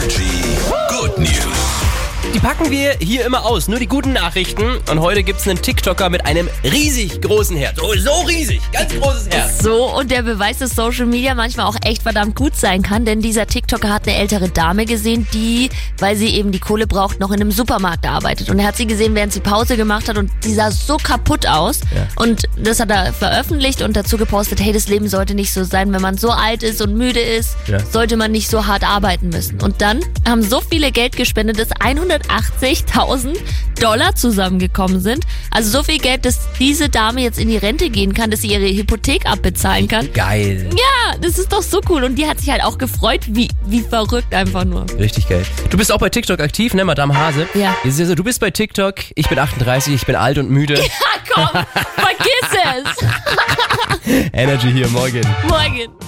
Energy Good News. Die packen wir hier immer aus, nur die guten Nachrichten. Und heute gibt's einen TikToker mit einem riesig großen Herz. So, so riesig, ganz großes Herz. So, und der Beweis, dass Social Media manchmal auch echt verdammt gut sein kann, denn dieser TikToker hat eine ältere Dame gesehen, die, weil sie eben die Kohle braucht, noch in einem Supermarkt arbeitet. Und er hat sie gesehen, während sie Pause gemacht hat und die sah so kaputt aus. Und das hat er veröffentlicht und dazu gepostet, hey, das Leben sollte nicht so sein, wenn man so alt ist und müde ist, Ja. sollte man nicht so hart arbeiten müssen. Und dann haben so viele Geld gespendet, dass 180.000 Dollar zusammengekommen sind. Also so viel Geld, dass diese Dame jetzt in die Rente gehen kann, dass sie ihre Hypothek abbezahlen kann. Geil. Ja, das ist doch so cool. Und die hat sich halt auch gefreut, wie, wie verrückt einfach nur. Richtig geil. Du bist auch bei TikTok aktiv, ne, Madame Hase? Ja. Ja du bist bei TikTok, ich bin 38, ich bin alt und müde. Ah, komm, vergiss es. Energy hier morgen. Morgen.